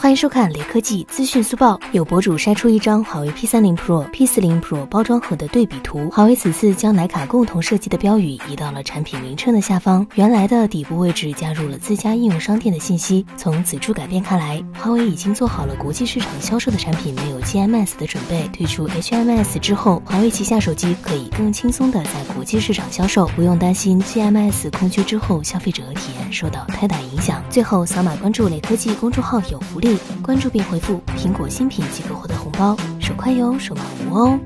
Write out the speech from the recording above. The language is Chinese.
欢迎收看雷科技资讯速报。有博主晒出一张华为 P30 Pro、P40 Pro 包装盒的对比图。华为此次将徕卡共同设计的标语移到了产品名称的下方，原来的底部位置加入了自家应用商店的信息。从此处改变看来，华为已经做好了国际市场销售的产品没有 GMS 的准备。推出 HMS 之后，华为旗下手机可以更轻松的在国际市场销售，不用担心 GMS 空缺之后消费者体验受到太大影响。最后，扫码关注雷科技公众号有福利。关注并回复“苹果新品”即可获得红包，手快有，手慢无哦。